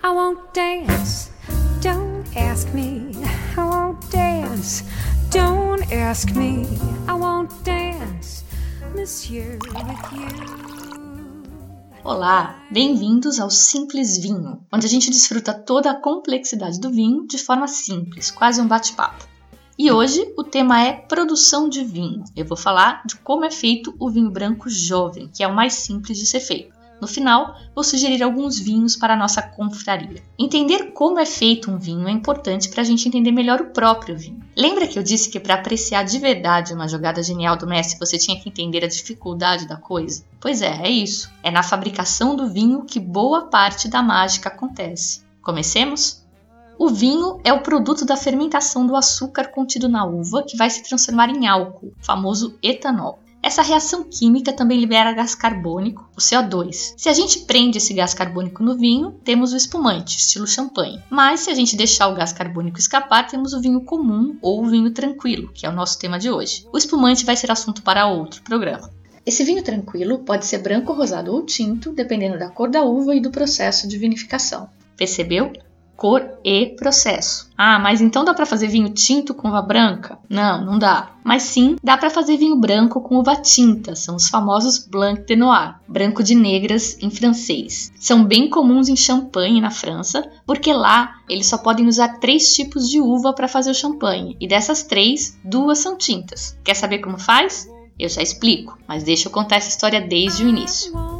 I won't dance. Don't ask me. I won't dance. Don't ask me. I won't dance, monsieur, with you. Olá, bem-vindos ao Simples Vinho, onde a gente desfruta toda a complexidade do vinho de forma simples, quase um bate-papo. E hoje o tema é produção de vinho. Eu vou falar de como é feito o vinho branco jovem, que é o mais simples de ser feito. No final, vou sugerir alguns vinhos para a nossa confraria. Entender como é feito um vinho é importante para a gente entender melhor o próprio vinho. Lembra que eu disse que para apreciar de verdade uma jogada genial do Messi você tinha que entender a dificuldade da coisa? Pois é, é isso. É na fabricação do vinho que boa parte da mágica acontece. Comecemos? O vinho é o produto da fermentação do açúcar contido na uva que vai se transformar em álcool, famoso etanol. Essa reação química também libera gás carbônico, o CO2. Se a gente prende esse gás carbônico no vinho, temos o espumante, estilo champanhe. Mas se a gente deixar o gás carbônico escapar, temos o vinho comum ou o vinho tranquilo, que é o nosso tema de hoje. O espumante vai ser assunto para outro programa. Esse vinho tranquilo pode ser branco, rosado ou tinto, dependendo da cor da uva e do processo de vinificação. Percebeu? Cor e processo. Ah, mas então dá para fazer vinho tinto com uva branca? Não, não dá. Mas sim, dá para fazer vinho branco com uva tinta, são os famosos Blanc de Noir, branco de negras em francês. São bem comuns em champanhe na França, porque lá eles só podem usar três tipos de uva para fazer o champanhe, e dessas três, duas são tintas. Quer saber como faz? Eu já explico, mas deixa eu contar essa história desde o início.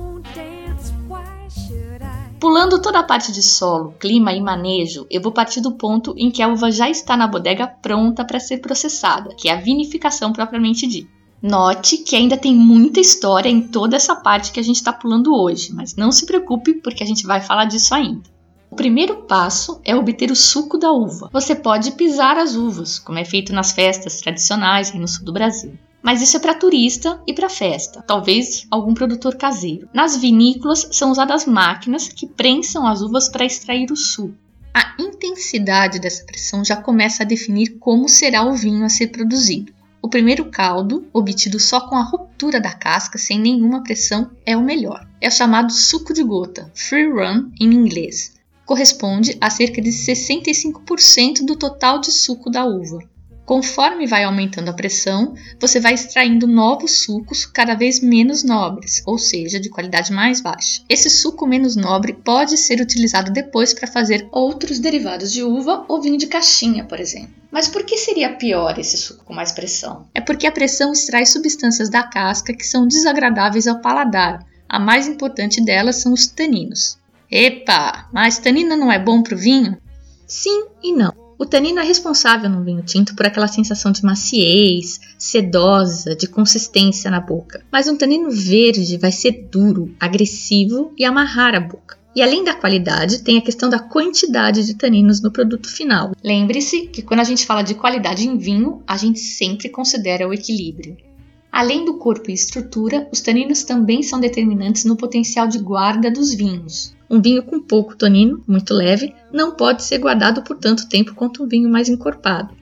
Pulando toda a parte de solo, clima e manejo, eu vou partir do ponto em que a uva já está na bodega pronta para ser processada, que é a vinificação propriamente dita. Note que ainda tem muita história em toda essa parte que a gente está pulando hoje, mas não se preocupe porque a gente vai falar disso ainda. O primeiro passo é obter o suco da uva. Você pode pisar as uvas, como é feito nas festas tradicionais aí no sul do Brasil. Mas isso é para turista e para festa, talvez algum produtor caseiro. Nas vinícolas são usadas máquinas que prensam as uvas para extrair o suco. A intensidade dessa pressão já começa a definir como será o vinho a ser produzido. O primeiro caldo, obtido só com a ruptura da casca, sem nenhuma pressão, é o melhor. É o chamado suco de gota, free run em inglês. Corresponde a cerca de 65% do total de suco da uva. Conforme vai aumentando a pressão, você vai extraindo novos sucos cada vez menos nobres, ou seja, de qualidade mais baixa. Esse suco menos nobre pode ser utilizado depois para fazer outros derivados de uva ou vinho de caixinha, por exemplo. Mas por que seria pior esse suco com mais pressão? É porque a pressão extrai substâncias da casca que são desagradáveis ao paladar. A mais importante delas são os taninos. Epa, mas tanina não é bom para o vinho? Sim e não. O tanino é responsável no vinho tinto por aquela sensação de maciez, sedosa, de consistência na boca. Mas um tanino verde vai ser duro, agressivo e amarrar a boca. E além da qualidade, tem a questão da quantidade de taninos no produto final. Lembre-se que quando a gente fala de qualidade em vinho, a gente sempre considera o equilíbrio. Além do corpo e estrutura, os taninos também são determinantes no potencial de guarda dos vinhos. Um vinho com pouco tanino, muito leve, não pode ser guardado por tanto tempo quanto um vinho mais encorpado.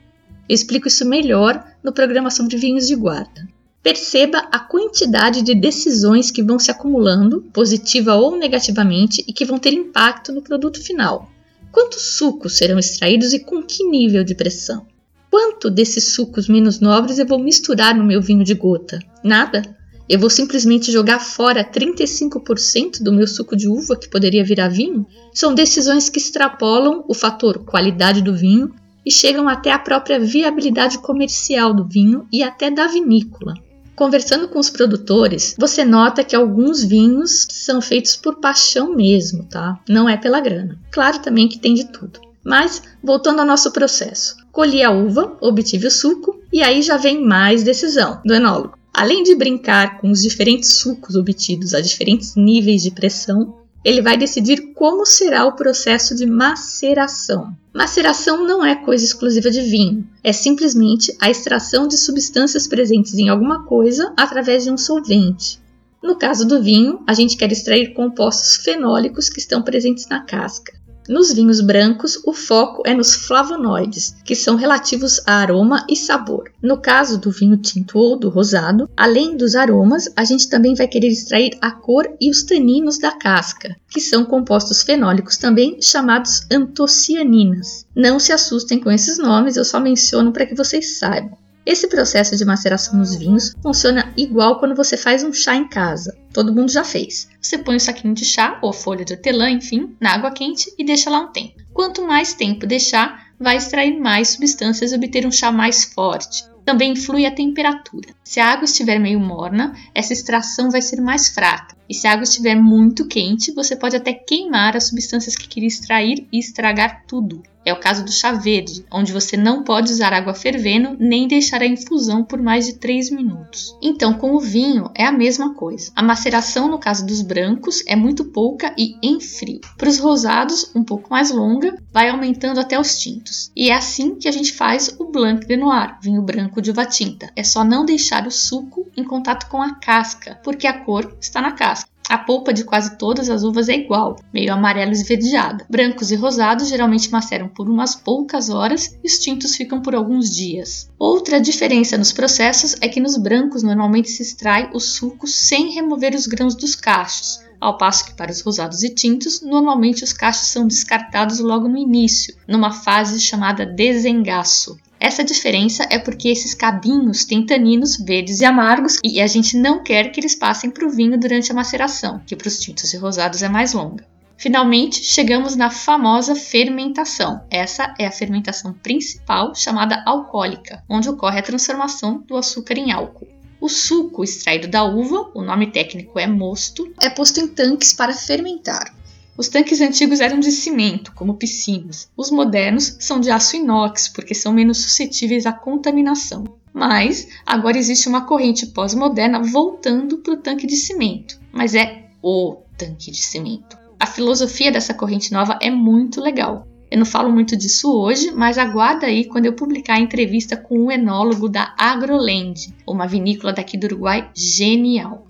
Eu explico isso melhor no programa sobre vinhos de guarda. Perceba a quantidade de decisões que vão se acumulando, positiva ou negativamente, e que vão ter impacto no produto final. Quantos sucos serão extraídos e com que nível de pressão? Quanto desses sucos menos nobres eu vou misturar no meu vinho de gota? Nada? Eu vou simplesmente jogar fora 35% do meu suco de uva que poderia virar vinho? São decisões que extrapolam o fator qualidade do vinho e chegam até a própria viabilidade comercial do vinho e até da vinícola. Conversando com os produtores, você nota que alguns vinhos são feitos por paixão mesmo, tá? Não é pela grana. Claro também que tem de tudo. Mas, voltando ao nosso processo, colhi a uva, obtive o suco e aí já vem mais decisão do enólogo. Além de brincar com os diferentes sucos obtidos a diferentes níveis de pressão, ele vai decidir como será o processo de maceração. Maceração não é coisa exclusiva de vinho, é simplesmente a extração de substâncias presentes em alguma coisa através de um solvente. No caso do vinho, a gente quer extrair compostos fenólicos que estão presentes na casca. Nos vinhos brancos, o foco é nos flavonoides, que são relativos a aroma e sabor. No caso do vinho tinto ou do rosado, além dos aromas, a gente também vai querer extrair a cor e os taninos da casca, que são compostos fenólicos também chamados antocianinas. Não se assustem com esses nomes, eu só menciono para que vocês saibam. Esse processo de maceração nos vinhos funciona igual quando você faz um chá em casa. Todo mundo já fez. Você põe o um saquinho de chá ou folha de hortelã, enfim, na água quente e deixa lá um tempo. Quanto mais tempo deixar, vai extrair mais substâncias e obter um chá mais forte. Também influi a temperatura. Se a água estiver meio morna, essa extração vai ser mais fraca. E se a água estiver muito quente, você pode até queimar as substâncias que queria extrair e estragar tudo. É o caso do chá verde, onde você não pode usar água fervendo nem deixar a infusão por mais de 3 minutos. Então, com o vinho é a mesma coisa. A maceração, no caso dos brancos, é muito pouca e em frio. Para os rosados, um pouco mais longa, vai aumentando até os tintos. E é assim que a gente faz o Blanc de Noir, vinho branco de uva tinta. É só não deixar o suco em contato com a casca, porque a cor está na casca. A polpa de quase todas as uvas é igual, meio amarelo esverdeada. Brancos e rosados geralmente maceram por umas poucas horas e os tintos ficam por alguns dias. Outra diferença nos processos é que nos brancos normalmente se extrai o suco sem remover os grãos dos cachos, ao passo que para os rosados e tintos, normalmente os cachos são descartados logo no início, numa fase chamada desengaço. Essa diferença é porque esses cabinhos têm taninos verdes e amargos e a gente não quer que eles passem para o vinho durante a maceração, que para os tintos e rosados é mais longa. Finalmente, chegamos na famosa fermentação. Essa é a fermentação principal, chamada alcoólica, onde ocorre a transformação do açúcar em álcool. O suco extraído da uva, o nome técnico é mosto, é posto em tanques para fermentar. Os tanques antigos eram de cimento, como piscinas. Os modernos são de aço inox, porque são menos suscetíveis à contaminação. Mas agora existe uma corrente pós-moderna voltando para o tanque de cimento. Mas é o tanque de cimento. A filosofia dessa corrente nova é muito legal. Eu não falo muito disso hoje, mas aguarda aí quando eu publicar a entrevista com o enólogo da Agroland, uma vinícola daqui do Uruguai genial.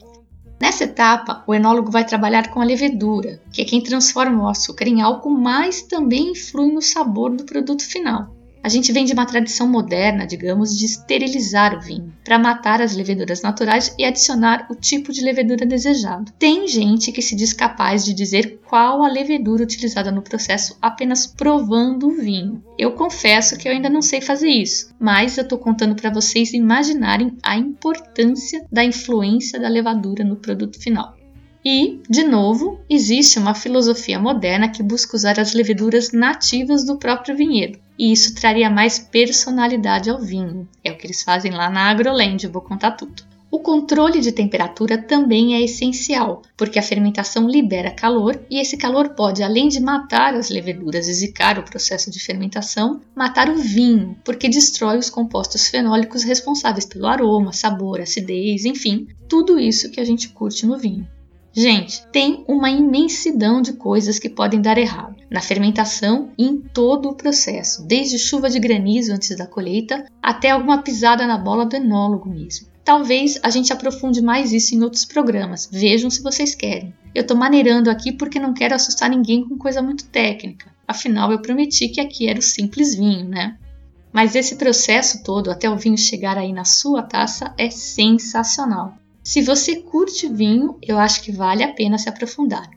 Nessa etapa, o enólogo vai trabalhar com a levedura, que é quem transforma o açúcar em álcool, mas também influi no sabor do produto final. A gente vem de uma tradição moderna, digamos, de esterilizar o vinho, para matar as leveduras naturais e adicionar o tipo de levedura desejado. Tem gente que se diz capaz de dizer qual a levedura utilizada no processo apenas provando o vinho. Eu confesso que eu ainda não sei fazer isso, mas eu estou contando para vocês imaginarem a importância da influência da levadura no produto final. E, de novo, existe uma filosofia moderna que busca usar as leveduras nativas do próprio vinhedo, e isso traria mais personalidade ao vinho. É o que eles fazem lá na Agroland, eu vou contar tudo. O controle de temperatura também é essencial, porque a fermentação libera calor e esse calor pode, além de matar as leveduras e zicar o processo de fermentação, matar o vinho, porque destrói os compostos fenólicos responsáveis pelo aroma, sabor, acidez, enfim, tudo isso que a gente curte no vinho. Gente, tem uma imensidão de coisas que podem dar errado na fermentação e em todo o processo, desde chuva de granizo antes da colheita até alguma pisada na bola do enólogo mesmo. Talvez a gente aprofunde mais isso em outros programas, vejam se vocês querem. Eu estou maneirando aqui porque não quero assustar ninguém com coisa muito técnica, afinal eu prometi que aqui era o simples vinho, né? Mas esse processo todo até o vinho chegar aí na sua taça é sensacional. Se você curte vinho, eu acho que vale a pena se aprofundar.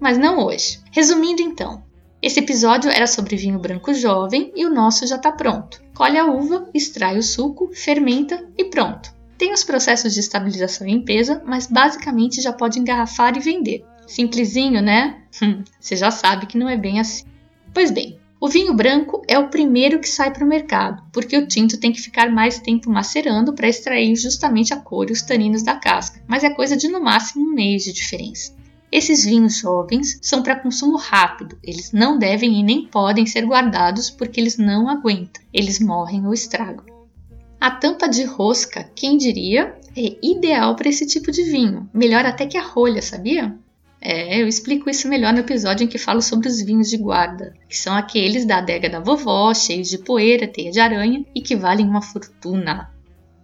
Mas não hoje. Resumindo então, esse episódio era sobre vinho branco jovem e o nosso já está pronto. Colhe a uva, extrai o suco, fermenta e pronto. Tem os processos de estabilização e limpeza, mas basicamente já pode engarrafar e vender. Simplesinho, né? Hum, você já sabe que não é bem assim. Pois bem, o vinho branco é o primeiro que sai para o mercado, porque o tinto tem que ficar mais tempo macerando para extrair justamente a cor e os taninos da casca, mas é coisa de no máximo um mês de diferença. Esses vinhos jovens são para consumo rápido, eles não devem e nem podem ser guardados porque eles não aguentam, eles morrem ou estragam. A tampa de rosca, quem diria, é ideal para esse tipo de vinho, melhor até que a rolha, sabia? É, eu explico isso melhor no episódio em que falo sobre os vinhos de guarda, que são aqueles da adega da vovó, cheios de poeira, teia de aranha e que valem uma fortuna.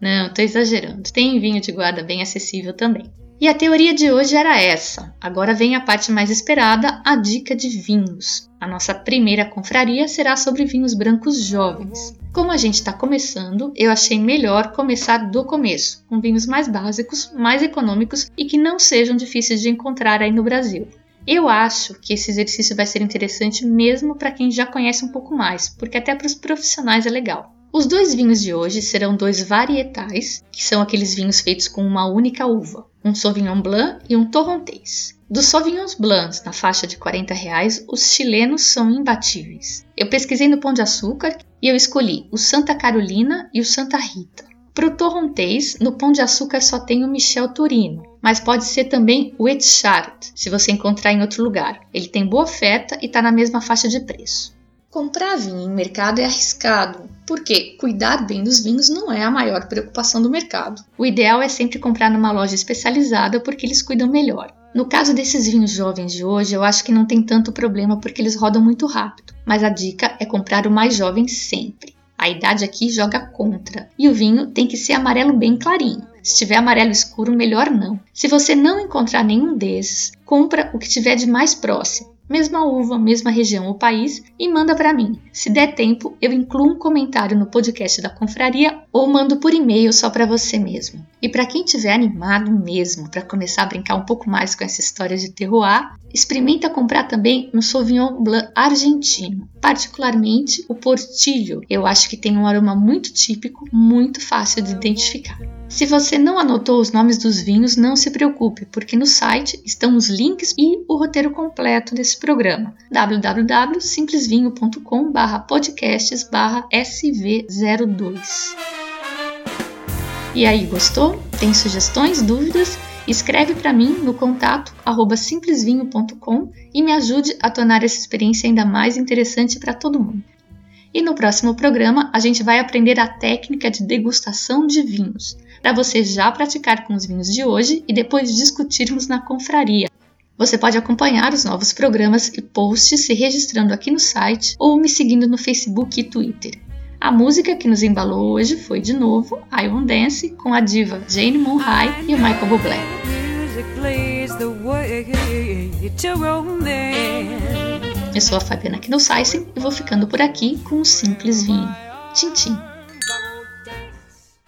Não, tô exagerando. Tem vinho de guarda bem acessível também. E a teoria de hoje era essa. Agora vem a parte mais esperada, a dica de vinhos. A nossa primeira confraria será sobre vinhos brancos jovens. Como a gente está começando, eu achei melhor começar do começo, com vinhos mais básicos, mais econômicos e que não sejam difíceis de encontrar aí no Brasil. Eu acho que esse exercício vai ser interessante mesmo para quem já conhece um pouco mais, porque até para os profissionais é legal. Os dois vinhos de hoje serão dois varietais, que são aqueles vinhos feitos com uma única uva, um Sauvignon Blanc e um Torrontés. Dos Sauvignons Blancs, na faixa de 40 reais, os chilenos são imbatíveis. Eu pesquisei no Pão de Açúcar e eu escolhi o Santa Carolina e o Santa Rita. Para o Torrontés, no Pão de Açúcar só tem o Michel Torino, mas pode ser também o Etchart, se você encontrar em outro lugar. Ele tem boa oferta e está na mesma faixa de preço. Comprar vinho em mercado é arriscado, porque cuidar bem dos vinhos não é a maior preocupação do mercado. O ideal é sempre comprar numa loja especializada porque eles cuidam melhor. No caso desses vinhos jovens de hoje, eu acho que não tem tanto problema porque eles rodam muito rápido, mas a dica é comprar o mais jovem sempre. A idade aqui joga contra, e o vinho tem que ser amarelo bem clarinho. Se tiver amarelo escuro, melhor não. Se você não encontrar nenhum desses, compra o que tiver de mais próximo mesma uva, mesma região ou país, e manda para mim. Se der tempo, eu incluo um comentário no podcast da confraria ou mando por e-mail só para você mesmo. E para quem tiver animado mesmo para começar a brincar um pouco mais com essa história de terroir, experimenta comprar também um Sauvignon Blanc argentino, particularmente o Portillo. Eu acho que tem um aroma muito típico, muito fácil de identificar. Se você não anotou os nomes dos vinhos, não se preocupe, porque no site estão os links e o roteiro completo desse programa www.simplesvinho.com/podcasts/sv02. E aí, gostou? Tem sugestões, dúvidas? Escreve para mim no contato simplesvinho.com e me ajude a tornar essa experiência ainda mais interessante para todo mundo. E no próximo programa a gente vai aprender a técnica de degustação de vinhos, para você já praticar com os vinhos de hoje e depois discutirmos na confraria. Você pode acompanhar os novos programas e posts se registrando aqui no site ou me seguindo no Facebook e Twitter. A música que nos embalou hoje foi de novo I Won't Dance com a diva Jane Monhai e o Michael Bublé. Eu sou a Fabiana Knossaisen e vou ficando por aqui com um simples vinho. Tchim, tchim.